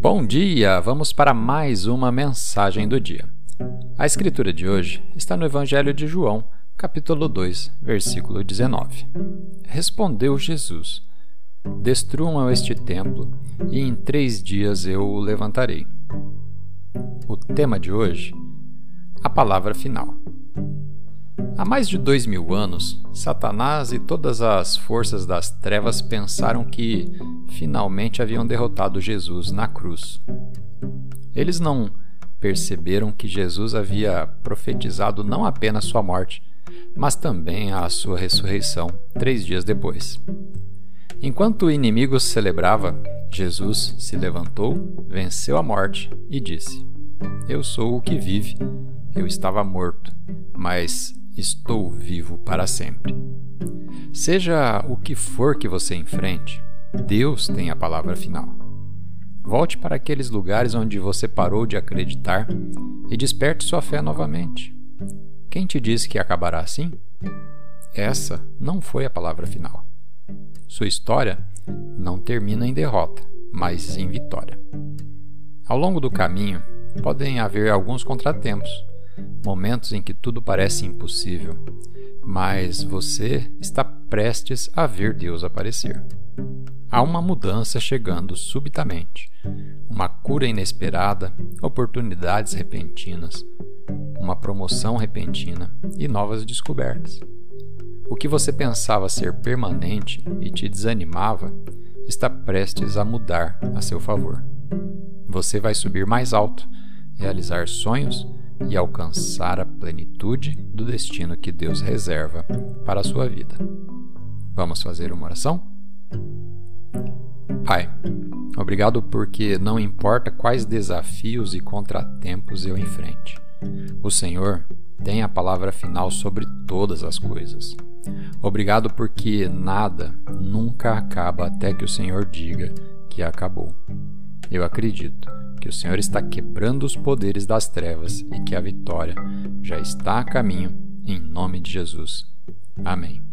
Bom dia! Vamos para mais uma mensagem do dia. A escritura de hoje está no Evangelho de João, capítulo 2, versículo 19. Respondeu Jesus: Destruam este templo, e em três dias eu o levantarei. O tema de hoje: a palavra final. Há mais de dois mil anos, Satanás e todas as forças das trevas pensaram que finalmente haviam derrotado Jesus na cruz. Eles não perceberam que Jesus havia profetizado não apenas sua morte, mas também a sua ressurreição três dias depois. Enquanto o inimigo celebrava, Jesus se levantou, venceu a morte e disse: Eu sou o que vive. Eu estava morto, mas estou vivo para sempre. Seja o que for que você enfrente, Deus tem a palavra final. Volte para aqueles lugares onde você parou de acreditar e desperte sua fé novamente. Quem te disse que acabará assim? Essa não foi a palavra final. Sua história não termina em derrota, mas em vitória. Ao longo do caminho, podem haver alguns contratempos, momentos em que tudo parece impossível, mas você está prestes a ver Deus aparecer. Há uma mudança chegando subitamente, uma cura inesperada, oportunidades repentinas, uma promoção repentina e novas descobertas. O que você pensava ser permanente e te desanimava está prestes a mudar a seu favor. Você vai subir mais alto, realizar sonhos e alcançar a plenitude do destino que Deus reserva para a sua vida. Vamos fazer uma oração? Pai, obrigado porque não importa quais desafios e contratempos eu enfrente, o Senhor tem a palavra final sobre todas as coisas. Obrigado porque nada nunca acaba até que o Senhor diga que acabou. Eu acredito que o Senhor está quebrando os poderes das trevas e que a vitória já está a caminho, em nome de Jesus. Amém.